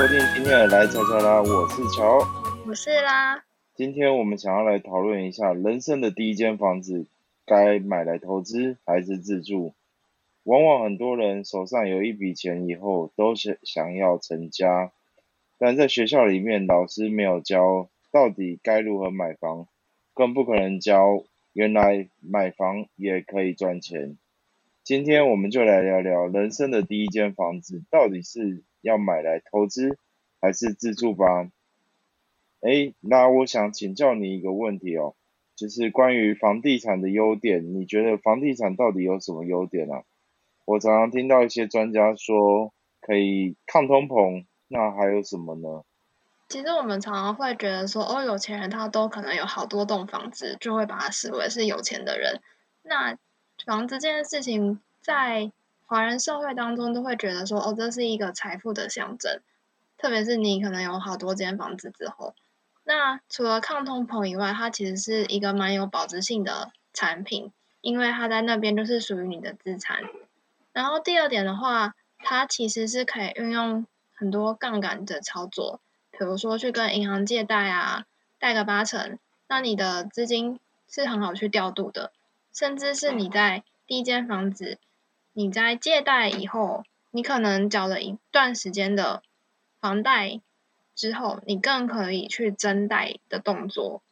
收听今天的来悄悄啦，我是乔，我是啦。今天我们想要来讨论一下人生的第一间房子，该买来投资还是自住？往往很多人手上有一笔钱以后，都是想要成家，但在学校里面老师没有教到底该如何买房，更不可能教原来买房也可以赚钱。今天我们就来聊聊人生的第一间房子到底是要买来投资还是自住吧。哎，那我想请教你一个问题哦，就是关于房地产的优点，你觉得房地产到底有什么优点呢？我常常听到一些专家说可以抗通膨，那还有什么呢？其实我们常常会觉得说，哦，有钱人他都可能有好多栋房子，就会把他视为是有钱的人。那房子这件事情，在华人社会当中都会觉得说，哦，这是一个财富的象征。特别是你可能有好多间房子之后，那除了抗通膨以外，它其实是一个蛮有保值性的产品，因为它在那边就是属于你的资产。然后第二点的话，它其实是可以运用很多杠杆的操作，比如说去跟银行借贷啊，贷个八成，那你的资金是很好去调度的。甚至是你在第一间房子，你在借贷以后，你可能缴了一段时间的房贷之后，你更可以去增贷的动作，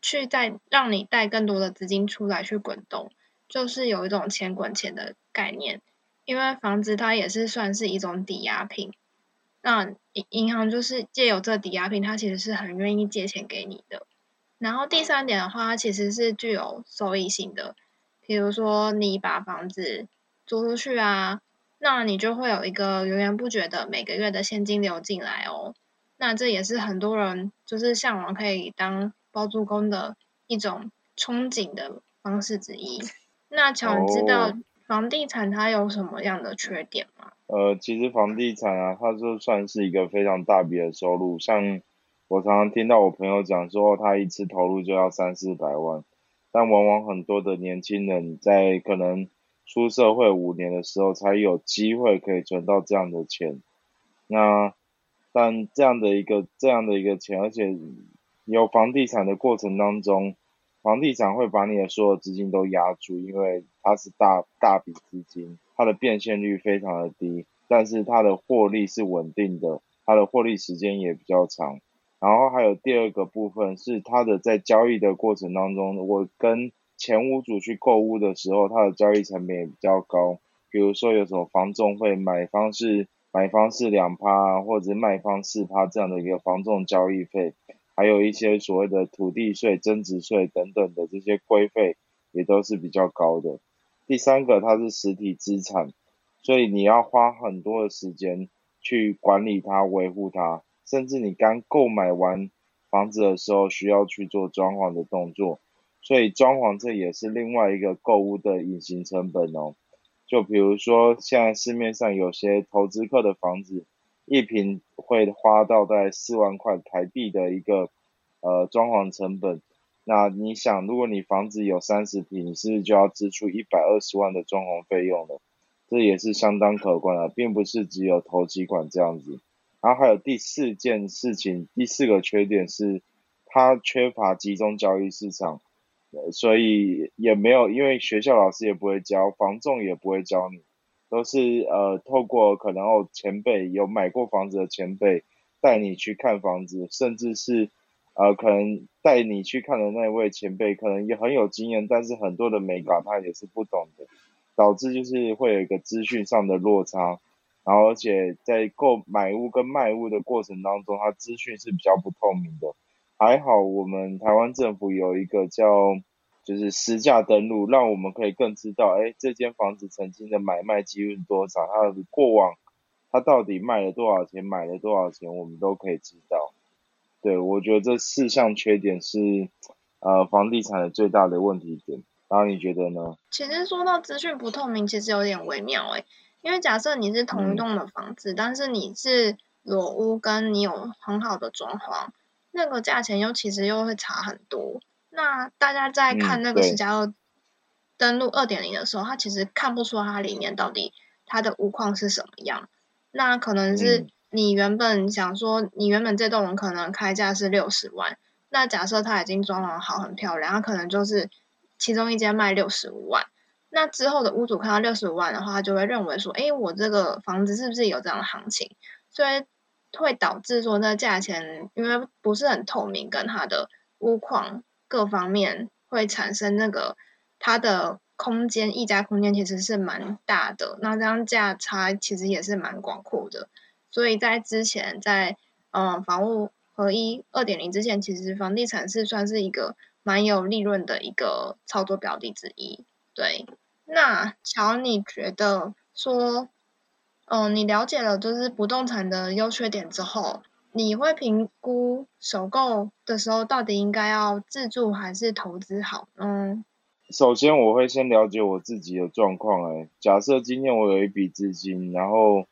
去再让你贷更多的资金出来去滚动，就是有一种钱滚钱的概念。因为房子它也是算是一种抵押品，那银银行就是借有这抵押品，它其实是很愿意借钱给你的。然后第三点的话，它其实是具有收益性的。比如说，你把房子租出去啊，那你就会有一个源源不绝的每个月的现金流进来哦。那这也是很多人就是向往可以当包租公的一种憧憬的方式之一。那乔，你知道房地产它有什么样的缺点吗？呃，其实房地产啊，它就算是一个非常大笔的收入，像。我常常听到我朋友讲说，他一次投入就要三四百万，但往往很多的年轻人在可能出社会五年的时候，才有机会可以存到这样的钱。那但这样的一个这样的一个钱，而且有房地产的过程当中，房地产会把你的所有资金都压住，因为它是大大笔资金，它的变现率非常的低，但是它的获利是稳定的，它的获利时间也比较长。然后还有第二个部分是它的在交易的过程当中，我跟前屋主去购物的时候，它的交易成本也比较高。比如说有什么房仲会买方是买方是两趴，或者卖方四趴这样的一个房仲交易费，还有一些所谓的土地税、增值税等等的这些规费也都是比较高的。第三个它是实体资产，所以你要花很多的时间去管理它、维护它。甚至你刚购买完房子的时候，需要去做装潢的动作，所以装潢这也是另外一个购物的隐形成本哦。就比如说，现在市面上有些投资客的房子，一平会花到在四万块台币的一个呃装潢成本。那你想，如果你房子有三十平，你是不是就要支出一百二十万的装潢费用了？这也是相当可观的，并不是只有投机款这样子。然后还有第四件事情，第四个缺点是，它缺乏集中交易市场，所以也没有，因为学校老师也不会教，房仲也不会教你，都是呃透过可能哦前辈有买过房子的前辈带你去看房子，甚至是呃可能带你去看的那位前辈可能也很有经验，但是很多的美感他也是不懂的，导致就是会有一个资讯上的落差。然后，而且在购买物跟卖物的过程当中，它资讯是比较不透明的。还好，我们台湾政府有一个叫就是实价登录，让我们可以更知道，哎，这间房子曾经的买卖记录多少，它的过往，它到底卖了多少钱，买了多少钱，我们都可以知道。对，我觉得这四项缺点是呃房地产的最大的问题点。然后你觉得呢？其实说到资讯不透明，其实有点微妙哎。因为假设你是同一栋的房子，但是你是裸屋，跟你有很好的装潢，那个价钱又其实又会差很多。那大家在看那个十加二登录二点零的时候，他其实看不出它里面到底它的屋况是什么样。那可能是你原本想说，你原本这栋楼可能开价是六十万，那假设它已经装潢好很漂亮，它可能就是其中一间卖六十五万，那之后的屋主看到六十五万的话，他就会认为说，哎，我这个房子是不是有这样的行情？所以会导致说，那价钱因为不是很透明，跟它的屋况各方面会产生那个它的。空间溢价空间其实是蛮大的，那这样价差其实也是蛮广阔的，所以在之前在嗯房屋合一二点零之前，其实房地产是算是一个蛮有利润的一个操作标的之一。对，那乔，你觉得说，嗯，你了解了就是不动产的优缺点之后，你会评估首购的时候到底应该要自住还是投资好？嗯。首先，我会先了解我自己的状况。哎，假设今天我有一笔资金，然后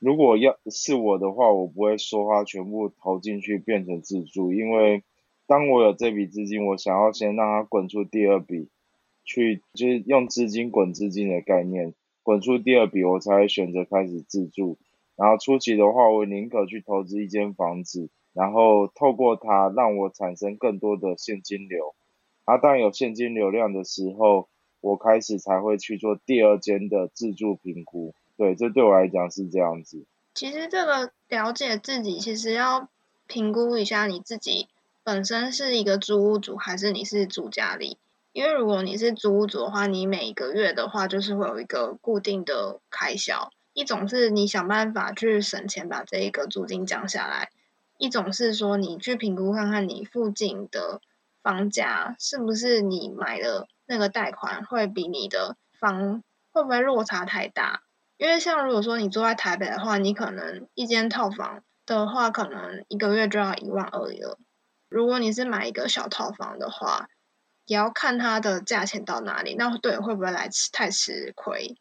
如果要是我的话，我不会说它全部投进去变成自住，因为当我有这笔资金，我想要先让它滚出第二笔，去就是用资金滚资金的概念，滚出第二笔，我才会选择开始自住。然后初期的话，我宁可去投资一间房子，然后透过它让我产生更多的现金流。啊，当有现金流量的时候，我开始才会去做第二间的自助评估。对，这对我来讲是这样子。其实这个了解自己，其实要评估一下你自己本身是一个租屋主还是你是住家里。因为如果你是租屋主的话，你每一个月的话就是会有一个固定的开销。一种是你想办法去省钱，把这一个租金降下来；一种是说你去评估看看你附近的。房价是不是你买的那个贷款会比你的房会不会落差太大？因为像如果说你住在台北的话，你可能一间套房的话，可能一个月就要一万二了。如果你是买一个小套房的话，也要看它的价钱到哪里，那对会不会来吃太吃亏？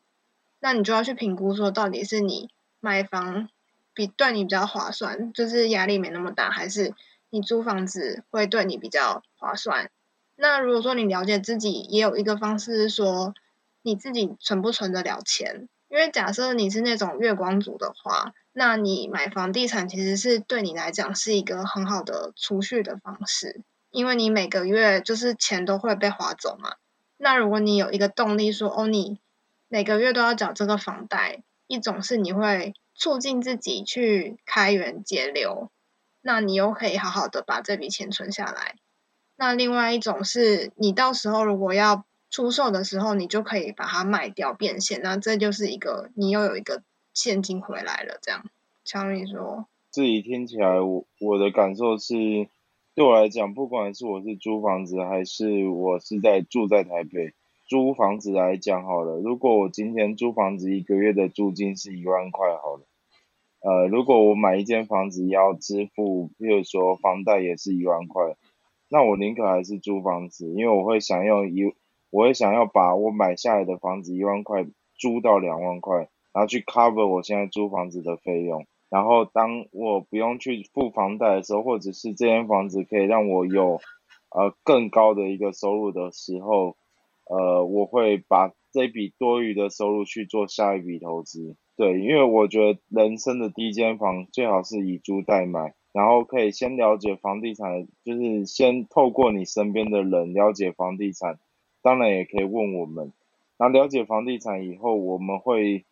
那你就要去评估说，到底是你买房比对你比较划算，就是压力没那么大，还是？你租房子会对你比较划算。那如果说你了解自己，也有一个方式是说，你自己存不存得了钱？因为假设你是那种月光族的话，那你买房地产其实是对你来讲是一个很好的储蓄的方式，因为你每个月就是钱都会被划走嘛。那如果你有一个动力说，哦，你每个月都要缴这个房贷，一种是你会促进自己去开源节流。那你又可以好好的把这笔钱存下来。那另外一种是你到时候如果要出售的时候，你就可以把它卖掉变现。那这就是一个你又有一个现金回来了。这样，强宇说，自己听起来，我我的感受是，对我来讲，不管是我是租房子，还是我是在住在台北租房子来讲好了。如果我今天租房子一个月的租金是一万块好了。呃，如果我买一间房子要支付，比如说房贷也是一万块，那我宁可还是租房子，因为我会想要一，我会想要把我买下来的房子一万块租到两万块，然后去 cover 我现在租房子的费用，然后当我不用去付房贷的时候，或者是这间房子可以让我有呃更高的一个收入的时候，呃，我会把这笔多余的收入去做下一笔投资。对，因为我觉得人生的第一间房最好是以租代买，然后可以先了解房地产，就是先透过你身边的人了解房地产，当然也可以问我们。然后了解房地产以后，我们会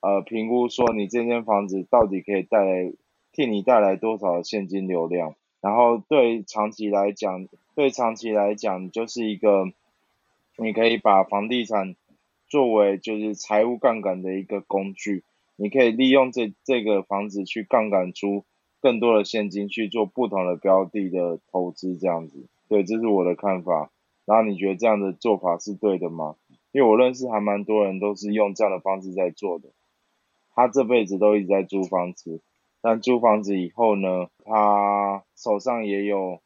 呃评估说你这间房子到底可以带来替你带来多少现金流量，然后对长期来讲，对长期来讲就是一个你可以把房地产。作为就是财务杠杆的一个工具，你可以利用这这个房子去杠杆出更多的现金去做不同的标的的投资，这样子，对，这是我的看法。然后你觉得这样的做法是对的吗？因为我认识还蛮多人都是用这样的方式在做的，他这辈子都一直在租房子，但租房子以后呢，他手上也有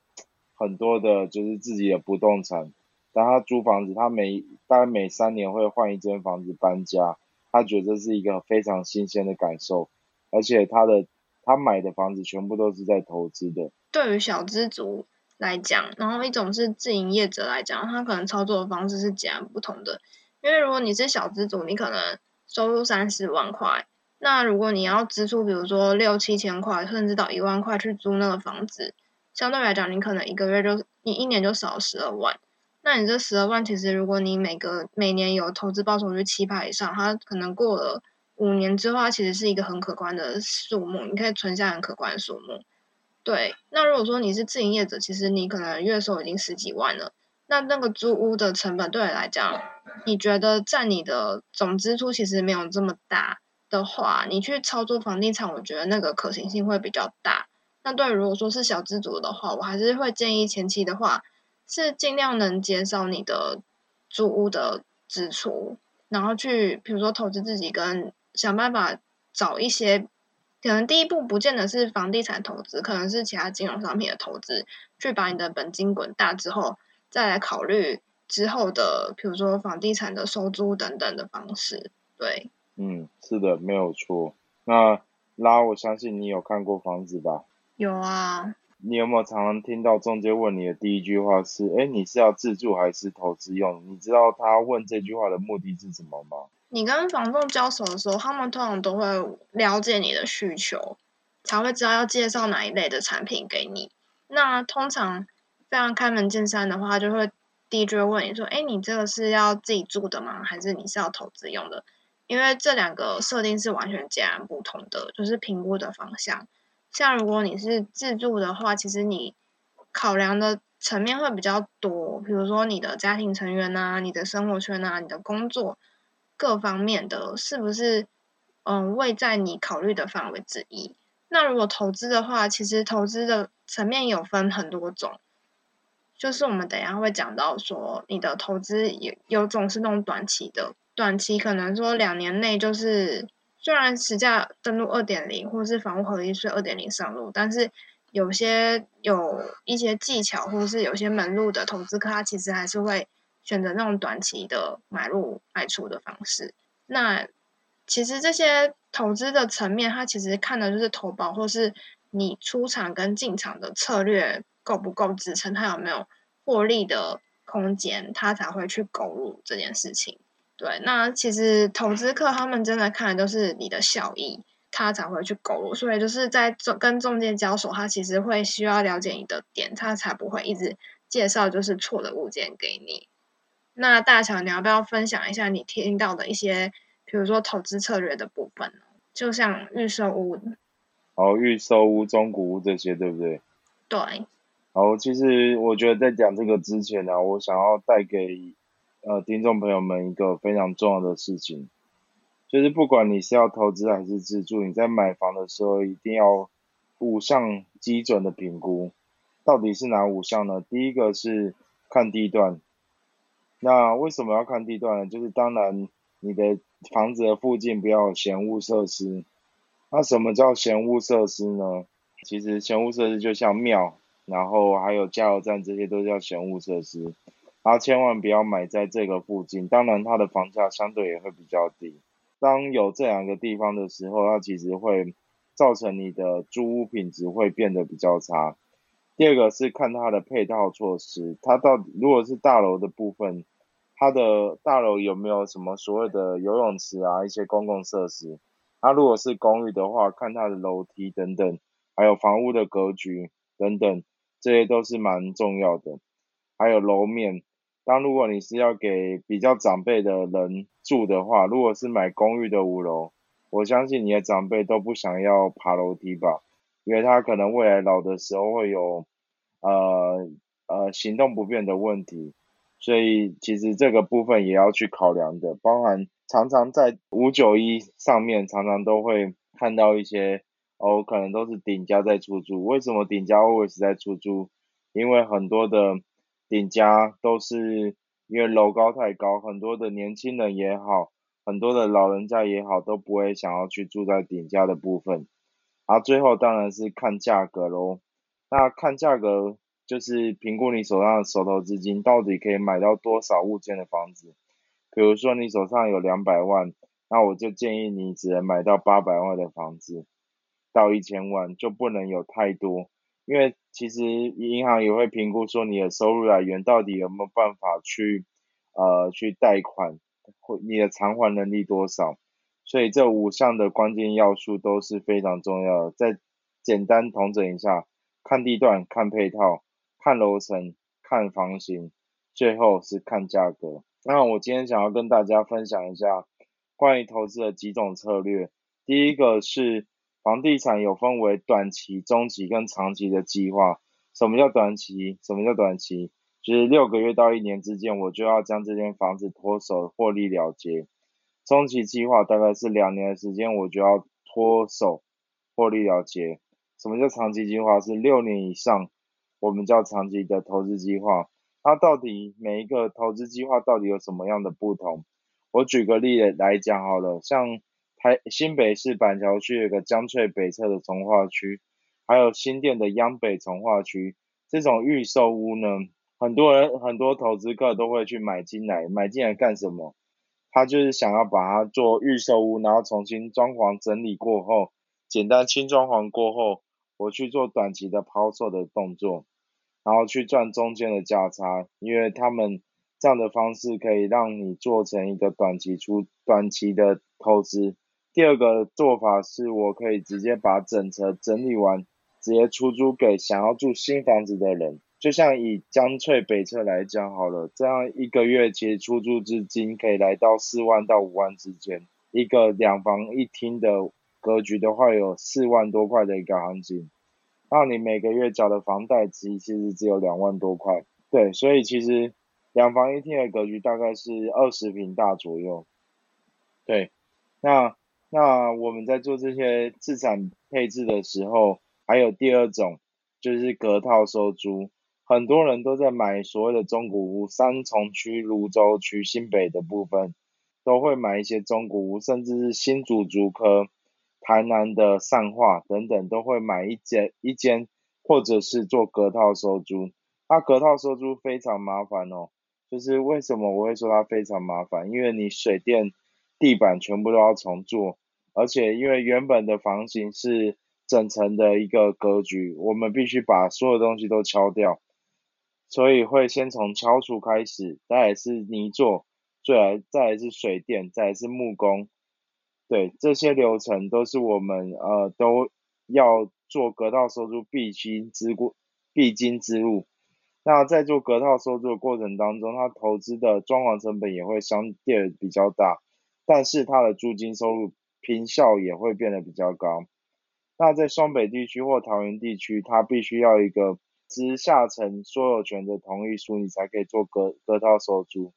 很多的就是自己的不动产。但他租房子，他每大概每三年会换一间房子搬家，他觉得是一个非常新鲜的感受，而且他的他买的房子全部都是在投资的。对于小资族来讲，然后一种是自营业者来讲，他可能操作的方式是截然不同的。因为如果你是小资族，你可能收入三十万块，那如果你要支出，比如说六七千块，甚至到一万块去租那个房子，相对来讲，你可能一个月就你一年就少十二万。那你这十二万，其实如果你每个每年有投资报酬率七趴以上，它可能过了五年之后，它其实是一个很可观的数目，你可以存下很可观的数目。对，那如果说你是自营业者，其实你可能月收已经十几万了，那那个租屋的成本对你来讲，你觉得占你的总支出其实没有这么大的话，你去操作房地产，我觉得那个可行性会比较大。那对，如果说是小资族的话，我还是会建议前期的话。是尽量能减少你的租屋的支出，然后去比如说投资自己，跟想办法找一些可能第一步不见得是房地产投资，可能是其他金融商品的投资，去把你的本金滚大之后，再来考虑之后的比如说房地产的收租等等的方式。对，嗯，是的，没有错。那拉，我相信你有看过房子吧？有啊。你有没有常常听到中介问你的第一句话是：哎，你是要自住还是投资用？你知道他问这句话的目的是什么吗？你跟房东交手的时候，他们通常都会了解你的需求，才会知道要介绍哪一类的产品给你。那通常非常开门见山的话，就会第一句问你说：哎，你这个是要自己住的吗？还是你是要投资用的？因为这两个设定是完全截然不同的，就是评估的方向。像如果你是自住的话，其实你考量的层面会比较多，比如说你的家庭成员啊、你的生活圈啊、你的工作各方面的，是不是嗯位在你考虑的范围之一？那如果投资的话，其实投资的层面有分很多种，就是我们等一下会讲到说，你的投资有有种是那种短期的，短期可能说两年内就是。虽然实价登录二点零，或是房屋合一税二点零上路，但是有些有一些技巧，或是有些门路的投资客，他其实还是会选择那种短期的买入卖出的方式。那其实这些投资的层面，它其实看的就是投保，或是你出场跟进场的策略够不够支撑，它有没有获利的空间，它才会去购入这件事情。对，那其实投资客他们真的看的都是你的效益，他才会去购入。所以就是在中跟中介交手，他其实会需要了解你的点，他才不会一直介绍就是错的物件给你。那大乔，你要不要分享一下你听到的一些，比如说投资策略的部分呢？就像预售屋，哦，预售屋、中古屋这些，对不对？对。好，其实我觉得在讲这个之前呢，我想要带给。呃，听众朋友们，一个非常重要的事情，就是不管你是要投资还是自住，你在买房的时候一定要五项基准的评估。到底是哪五项呢？第一个是看地段。那为什么要看地段呢？就是当然你的房子的附近不要有闲物设施。那什么叫闲物设施呢？其实闲物设施就像庙，然后还有加油站，这些都叫闲物设施。然后千万不要买在这个附近，当然它的房价相对也会比较低。当有这两个地方的时候，它其实会造成你的租屋品质会变得比较差。第二个是看它的配套措施，它到底如果是大楼的部分，它的大楼有没有什么所谓的游泳池啊，一些公共设施？它如果是公寓的话，看它的楼梯等等，还有房屋的格局等等，这些都是蛮重要的。还有楼面。当如果你是要给比较长辈的人住的话，如果是买公寓的五楼，我相信你的长辈都不想要爬楼梯吧，因为他可能未来老的时候会有呃呃行动不便的问题，所以其实这个部分也要去考量的，包含常常在五九一上面常常都会看到一些哦，可能都是顶家在出租，为什么顶家 always 在出租？因为很多的。顶家都是因为楼高太高，很多的年轻人也好，很多的老人家也好，都不会想要去住在顶家的部分。啊最后当然是看价格喽。那看价格就是评估你手上的手头资金到底可以买到多少物件的房子。比如说你手上有两百万，那我就建议你只能买到八百万的房子，到一千万就不能有太多。因为其实银行也会评估说你的收入来源到底有没有办法去呃去贷款，或你的偿还能力多少，所以这五项的关键要素都是非常重要的。再简单统整一下：看地段、看配套、看楼层、看房型，最后是看价格。那我今天想要跟大家分享一下关于投资的几种策略。第一个是房地产有分为短期、中期跟长期的计划。什么叫短期？什么叫短期？就是六个月到一年之间，我就要将这间房子脱手获利了结。中期计划大概是两年的时间，我就要脱手获利了结。什么叫长期计划？是六年以上，我们叫长期的投资计划。它到底每一个投资计划到底有什么样的不同？我举个例子来讲好了，像台新北市板桥区有个江翠北侧的从化区，还有新店的央北从化区，这种预售屋呢，很多人很多投资客都会去买进来，买进来干什么？他就是想要把它做预售屋，然后重新装潢整理过后，简单轻装潢过后，我去做短期的抛售的动作。然后去赚中间的价差，因为他们这样的方式可以让你做成一个短期出短期的投资。第二个做法是我可以直接把整车整理完，直接出租给想要住新房子的人。就像以江翠北侧来讲好了，这样一个月其实出租资金可以来到四万到五万之间，一个两房一厅的格局的话，有四万多块的一个行情。那你每个月缴的房贷其实只有两万多块，对，所以其实两房一厅的格局大概是二十平大左右，对，那那我们在做这些资产配置的时候，还有第二种就是隔套收租，很多人都在买所谓的中古屋，三重区、泸州区、新北的部分都会买一些中古屋，甚至是新竹竹科。台南的上化等等都会买一间一间，或者是做隔套收租。那隔套收租非常麻烦哦，就是为什么我会说它非常麻烦？因为你水电、地板全部都要重做，而且因为原本的房型是整层的一个格局，我们必须把所有东西都敲掉，所以会先从敲除开始，再来是泥做，再来再来是水电，再来是木工。对这些流程都是我们呃都要做隔套收租必经之过必经之路。那在做隔套收租的过程当中，它投资的装潢成本也会相对比较大，但是它的租金收入坪效也会变得比较高。那在双北地区或桃园地区，它必须要一个直下层所有权的同意书，你才可以做隔隔套收租。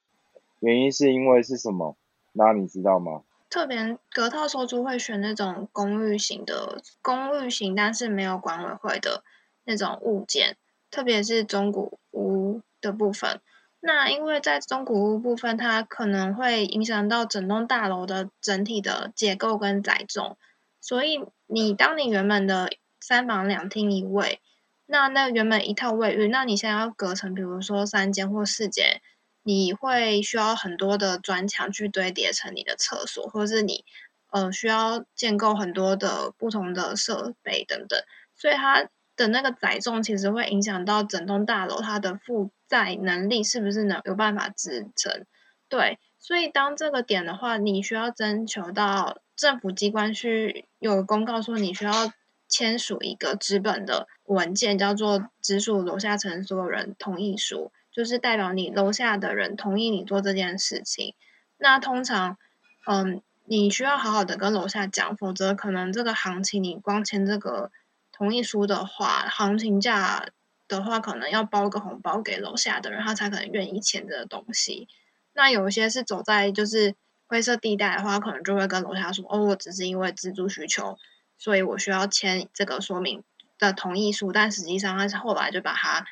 原因是因为是什么？那你知道吗？特别隔套收租会选那种公寓型的公寓型，但是没有管委会的那种物件，特别是中古屋的部分。那因为在中古屋部分，它可能会影响到整栋大楼的整体的结构跟载重，所以你当你原本的三房两厅一卫，那那原本一套卫浴，那你现在要隔成，比如说三间或四间。你会需要很多的砖墙去堆叠成你的厕所，或是你呃需要建构很多的不同的设备等等，所以它的那个载重其实会影响到整栋大楼它的负载能力是不是能有办法支撑。对，所以当这个点的话，你需要征求到政府机关去有公告说你需要签署一个纸本的文件，叫做直属楼下层所有人同意书。就是代表你楼下的人同意你做这件事情，那通常，嗯，你需要好好的跟楼下讲，否则可能这个行情你光签这个同意书的话，行情价的话可能要包个红包给楼下的人，他才可能愿意签这个东西。那有一些是走在就是灰色地带的话，可能就会跟楼下说，哦，我只是因为自住需求，所以我需要签这个说明的同意书，但实际上他是后来就把它。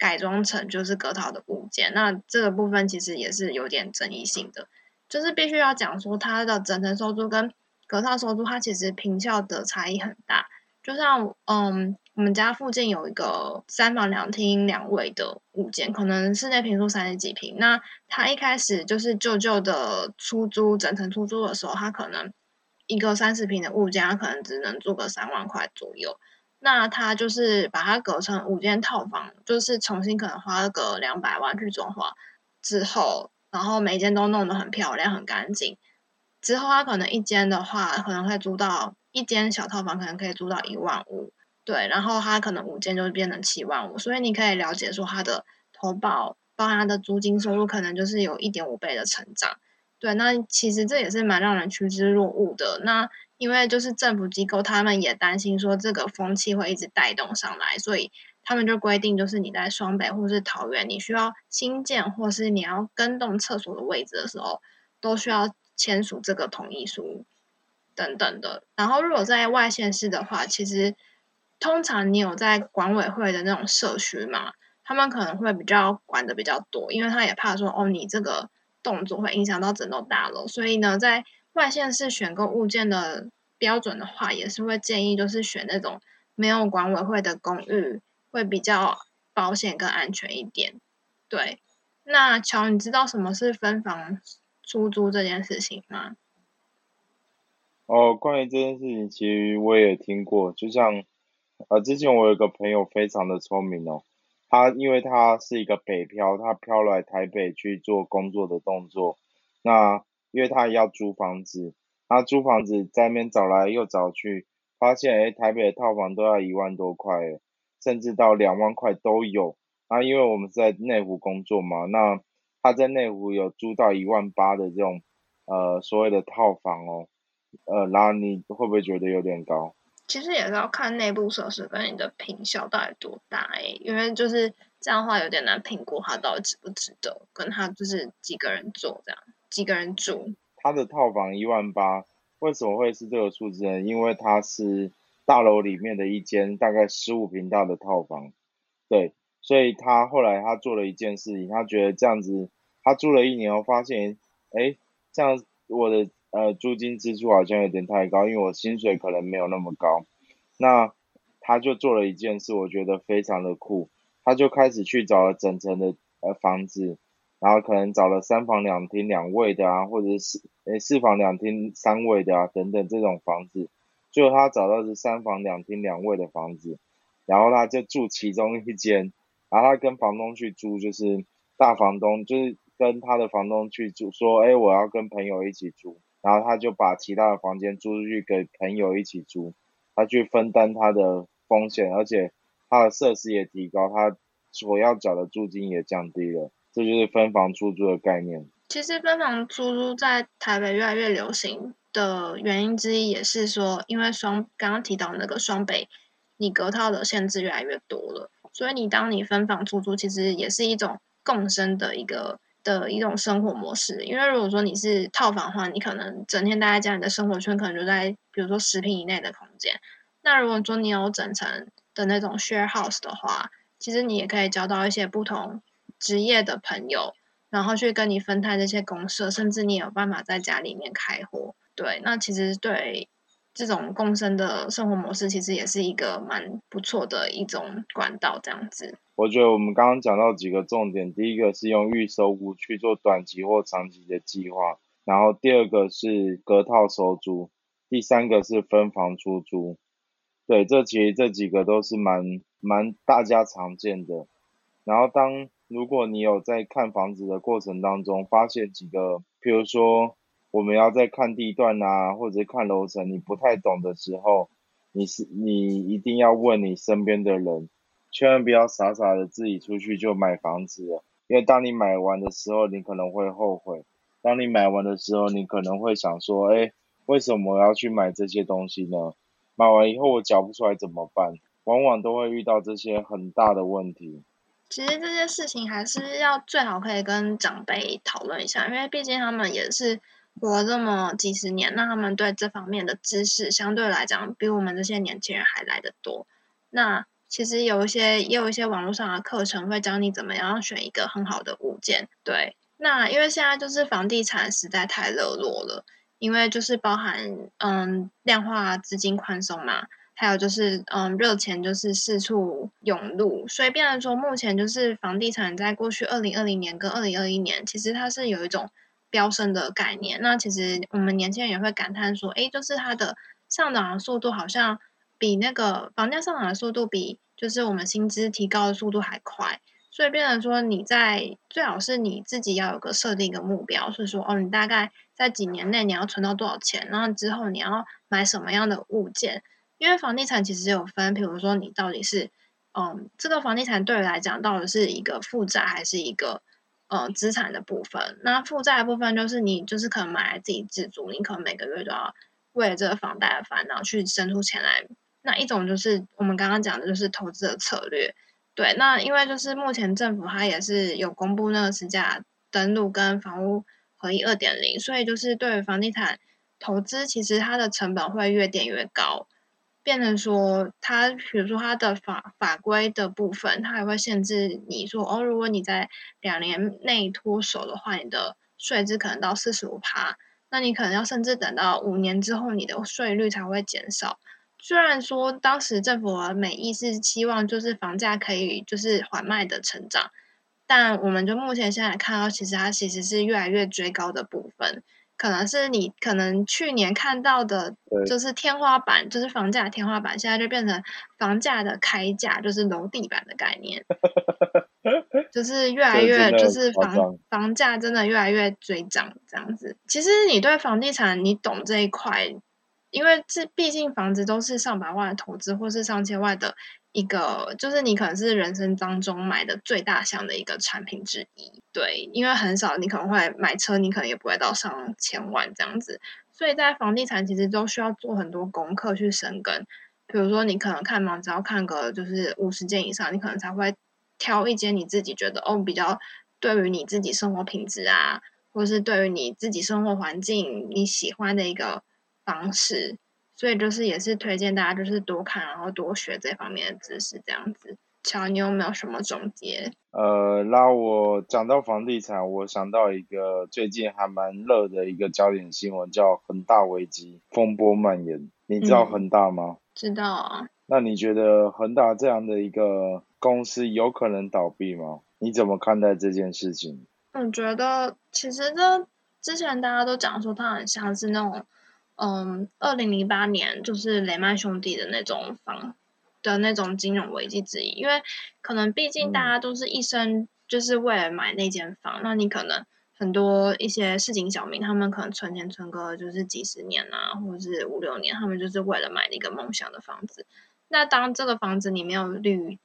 改装成就是隔套的物件，那这个部分其实也是有点争议性的，就是必须要讲说它的整层收租跟隔套收租，它其实平效的差异很大。就像嗯，我们家附近有一个三房两厅两卫的物件，可能室内平数三十几平，那它一开始就是旧旧的出租整层出租的时候，它可能一个三十平的物件，可能只能租个三万块左右。那他就是把它隔成五间套房，就是重新可能花个两百万去装潢之后，然后每间都弄得很漂亮、很干净。之后他可能一间的话，可能会租到一间小套房，可能可以租到一万五，对，然后他可能五间就变成七万五，所以你可以了解说他的投保，包含他的租金收入，可能就是有一点五倍的成长，对，那其实这也是蛮让人趋之若鹜的。那因为就是政府机构他们也担心说这个风气会一直带动上来，所以他们就规定，就是你在双北或是桃园，你需要新建或是你要更动厕所的位置的时候，都需要。签署这个同意书等等的，然后如果在外县市的话，其实通常你有在管委会的那种社区嘛，他们可能会比较管的比较多，因为他也怕说哦，你这个动作会影响到整栋大楼，所以呢，在外县市选购物件的标准的话，也是会建议就是选那种没有管委会的公寓，会比较保险跟安全一点。对，那乔，你知道什么是分房？出租这件事情吗？哦，关于这件事情，其实我也听过。就像，呃，之前我有个朋友非常的聪明哦，他因为他是一个北漂，他漂来台北去做工作的动作。那因为他要租房子，他租房子在那边找来又找去，发现哎，台北的套房都要一万多块，甚至到两万块都有。那因为我们是在内湖工作嘛，那他在内湖有租到一万八的这种，呃，所谓的套房哦，呃，然后你会不会觉得有点高？其实也是要看内部设施跟你的坪效到底多大诶，因为就是这样的话有点难评估它到底值不值得，跟他就是几个人住这样，几个人住。他的套房一万八，为什么会是这个数字呢？因为它是大楼里面的一间大概十五平大的套房，对，所以他后来他做了一件事情，他觉得这样子。他住了一年后，发现，哎，这样我的呃租金支出好像有点太高，因为我薪水可能没有那么高。那他就做了一件事，我觉得非常的酷，他就开始去找了整层的呃房子，然后可能找了三房两厅两卫的啊，或者是诶四房两厅三卫的啊等等这种房子，最后他找到是三房两厅两卫的房子，然后他就住其中一间，然后他跟房东去租，就是大房东就是。跟他的房东去住，说，哎，我要跟朋友一起住，然后他就把其他的房间租出去给朋友一起租，他去分担他的风险，而且他的设施也提高，他所要缴的租金也降低了，这就是分房出租的概念。其实分房出租在台北越来越流行的原因之一，也是说，因为双刚刚提到那个双北，你隔套的限制越来越多了，所以你当你分房出租，其实也是一种共生的一个。的一种生活模式，因为如果说你是套房的话，你可能整天待在家里的生活圈可能就在比如说十平以内的空间。那如果说你有整层的那种 share house 的话，其实你也可以交到一些不同职业的朋友，然后去跟你分摊这些公社，甚至你有办法在家里面开火。对，那其实对。这种共生的生活模式其实也是一个蛮不错的一种管道，这样子。我觉得我们刚刚讲到几个重点，第一个是用预收屋去做短期或长期的计划，然后第二个是隔套收租，第三个是分房出租。对，这其实这几个都是蛮蛮大家常见的。然后当如果你有在看房子的过程当中发现几个，比如说。我们要在看地段啊，或者看楼层，你不太懂的时候，你是你一定要问你身边的人，千万不要傻傻的自己出去就买房子，因为当你买完的时候，你可能会后悔；当你买完的时候，你可能会想说，哎，为什么我要去买这些东西呢？买完以后我缴不出来怎么办？往往都会遇到这些很大的问题。其实这些事情还是要最好可以跟长辈讨论一下，因为毕竟他们也是。活这么几十年，那他们对这方面的知识相对来讲比我们这些年轻人还来得多。那其实有一些也有一些网络上的课程会教你怎么样选一个很好的物件。对，那因为现在就是房地产实在太热络了，因为就是包含嗯量化资金宽松嘛，还有就是嗯热钱就是四处涌入，所以变成说目前就是房地产在过去二零二零年跟二零二一年，其实它是有一种。飙升的概念，那其实我们年轻人也会感叹说，哎，就是它的上涨的速度好像比那个房价上涨的速度比，就是我们薪资提高的速度还快。所以变成说你在最好是你自己要有个设定一个目标，是说哦，你大概在几年内你要存到多少钱，然后之后你要买什么样的物件。因为房地产其实有分，比如说你到底是，嗯，这个房地产对我来讲到底是一个负债还是一个呃资产的部分。那负债的部分就是你就是可能买来自己自住，你可能每个月都要为了这个房贷的烦恼去生出钱来。那一种就是我们刚刚讲的就是投资的策略。对，那因为就是目前政府它也是有公布那个实价登录跟房屋合一二点零，所以就是对于房地产投资，其实它的成本会越垫越高。变成说，它比如说它的法法规的部分，它还会限制你说哦，如果你在两年内脱手的话，你的税制可能到四十五趴，那你可能要甚至等到五年之后，你的税率才会减少。虽然说当时政府的美意是希望就是房价可以就是缓慢的成长，但我们就目前现在看到，其实它其实是越来越追高的部分。可能是你可能去年看到的，就是天花板，就是房价天花板，现在就变成房价的开价，就是楼地板的概念，就是越来越，就是房房价真的越来越追涨这样子。其实你对房地产你懂这一块，因为这毕竟房子都是上百万的投资，或是上千万的。一个就是你可能是人生当中买的最大项的一个产品之一，对，因为很少你可能会买车，你可能也不会到上千万这样子，所以在房地产其实都需要做很多功课去深耕。比如说你可能看房只要看个就是五十间以上，你可能才会挑一间你自己觉得哦比较对于你自己生活品质啊，或是对于你自己生活环境你喜欢的一个方式。所以就是也是推荐大家就是多看，然后多学这方面的知识，这样子。乔，你有没有什么总结？呃，那我讲到房地产，我想到一个最近还蛮热的一个焦点新闻，叫恒大危机风波蔓延。你知道恒大吗？知道啊。那你觉得恒大这样的一个公司有可能倒闭吗？你怎么看待这件事情？我觉得其实这之前大家都讲说它很像是那种。嗯，二零零八年就是雷曼兄弟的那种房的那种金融危机之一，因为可能毕竟大家都是一生就是为了买那间房，那你可能很多一些市井小民，他们可能存钱存个就是几十年啊，或者是五六年，他们就是为了买那个梦想的房子。那当这个房子你没有绿，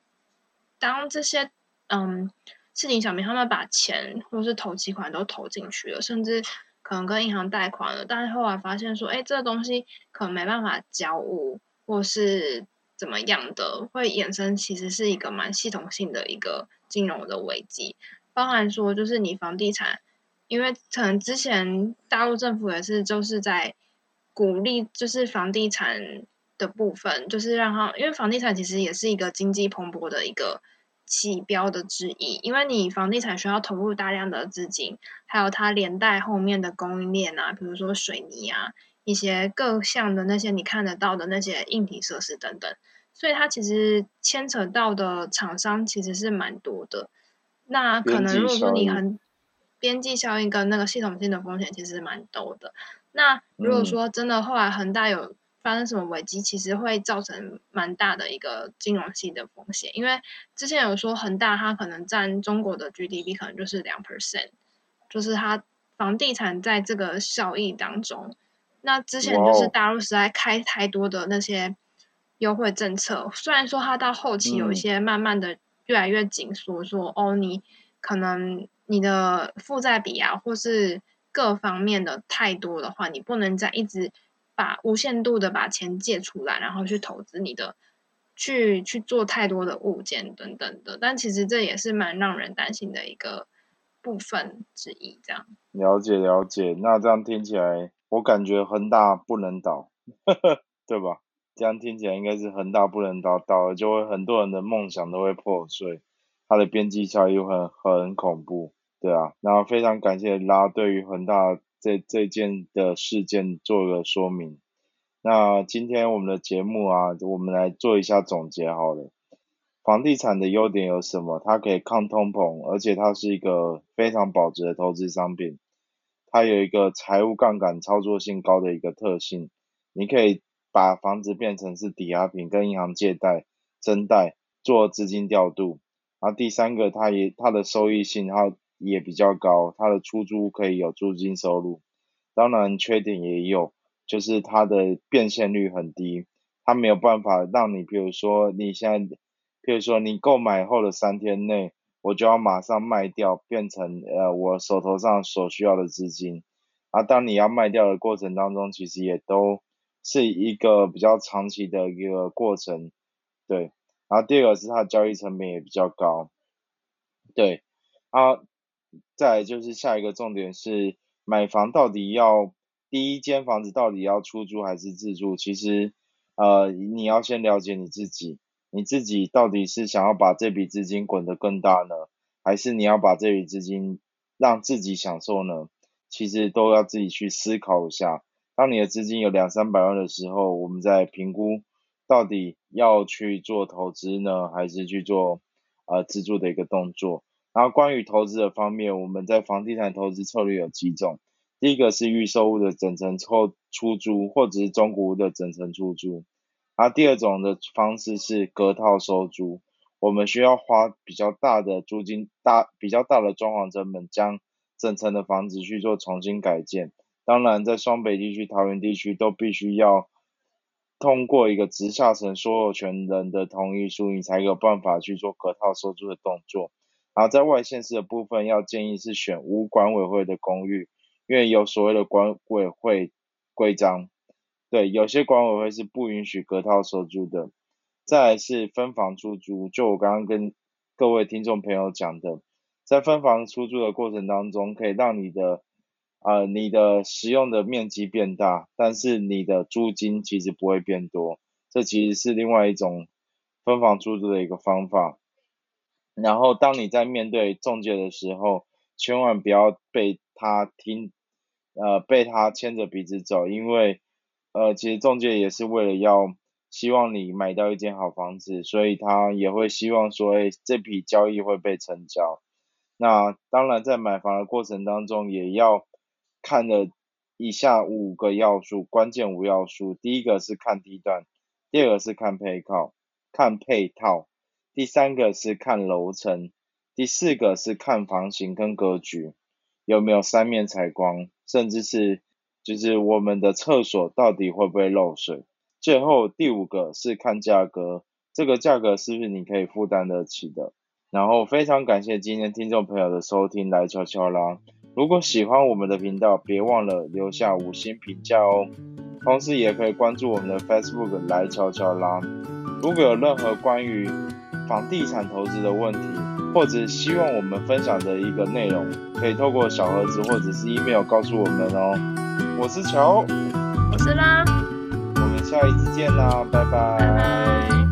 当这些嗯市井小民他们把钱或者是投期款都投进去了，甚至。可能跟银行贷款了，但是后来发现说，哎，这个东西可能没办法交屋，或是怎么样的，会衍生其实是一个蛮系统性的一个金融的危机。包含说，就是你房地产，因为可能之前大陆政府也是就是在鼓励，就是房地产的部分，就是让它，因为房地产其实也是一个经济蓬勃的一个。起标的之一，因为你房地产需要投入大量的资金，还有它连带后面的供应链啊，比如说水泥啊，一些各项的那些你看得到的那些硬体设施等等，所以它其实牵扯到的厂商其实是蛮多的。那可能如果说你很边际效应跟那个系统性的风险其实蛮多的。那如果说真的后来恒大有发生什么危机，其实会造成蛮大的一个金融系的风险，因为之前有说恒大它可能占中国的 GDP 可能就是两 percent，就是它房地产在这个效益当中，那之前就是大陆实在开太多的那些优惠政策，虽然说它到后期有一些慢慢的越来越紧缩，说哦你可能你的负债比啊，或是各方面的太多的话，你不能再一直。把无限度的把钱借出来，然后去投资你的，去去做太多的物件等等的，但其实这也是蛮让人担心的一个部分之一。这样了解了解，那这样听起来，我感觉恒大不能倒，对吧？这样听起来应该是恒大不能倒，倒了就会很多人的梦想都会破碎，它的边际效益很很恐怖，对啊。然后非常感谢拉对于恒大。这这件的事件做个说明。那今天我们的节目啊，我们来做一下总结好了。房地产的优点有什么？它可以抗通膨，而且它是一个非常保值的投资商品。它有一个财务杠杆操作性高的一个特性，你可以把房子变成是抵押品，跟银行借贷、增贷做资金调度。然后第三个，它也它的收益性它也比较高，它的出租可以有租金收入。当然缺点也有，就是它的变现率很低，它没有办法让你，比如说你现在，比如说你购买后的三天内，我就要马上卖掉，变成呃我手头上所需要的资金。啊，当你要卖掉的过程当中，其实也都是一个比较长期的一个过程，对。然后第二个是它的交易成本也比较高，对。啊，再就是下一个重点是。买房到底要第一间房子到底要出租还是自住？其实，呃，你要先了解你自己，你自己到底是想要把这笔资金滚得更大呢，还是你要把这笔资金让自己享受呢？其实都要自己去思考一下。当你的资金有两三百万的时候，我们在评估到底要去做投资呢，还是去做呃自住的一个动作。然后关于投资的方面，我们在房地产投资策略有几种。第一个是预售屋的整层出出租，或者是中古屋的整层出租。然后第二种的方式是隔套收租，我们需要花比较大的租金、大比较大的装潢成本，将整层的房子去做重新改建。当然，在双北地区、桃园地区都必须要通过一个直下层所有权人的同意书，你才有办法去做隔套收租的动作。然后在外县市的部分，要建议是选无管委会的公寓，因为有所谓的管委会规章，对，有些管委会是不允许隔套收租的。再来是分房出租，就我刚刚跟各位听众朋友讲的，在分房出租的过程当中，可以让你的呃你的使用的面积变大，但是你的租金其实不会变多，这其实是另外一种分房出租的一个方法。然后，当你在面对中介的时候，千万不要被他听，呃，被他牵着鼻子走，因为，呃，其实中介也是为了要希望你买到一间好房子，所以他也会希望说，哎，这笔交易会被成交。那当然，在买房的过程当中，也要看的以下五个要素，关键五要素。第一个是看地段，第二个是看配套，看配套。第三个是看楼层，第四个是看房型跟格局，有没有三面采光，甚至是就是我们的厕所到底会不会漏水。最后第五个是看价格，这个价格是不是你可以负担得起的。然后非常感谢今天听众朋友的收听，来悄悄啦。如果喜欢我们的频道，别忘了留下五星评价哦。同时也可以关注我们的 Facebook 来悄悄啦。如果有任何关于房地产投资的问题，或者希望我们分享的一个内容，可以透过小盒子或者是 email 告诉我们哦。我是乔，我是拉，我们下一次见啦，拜拜。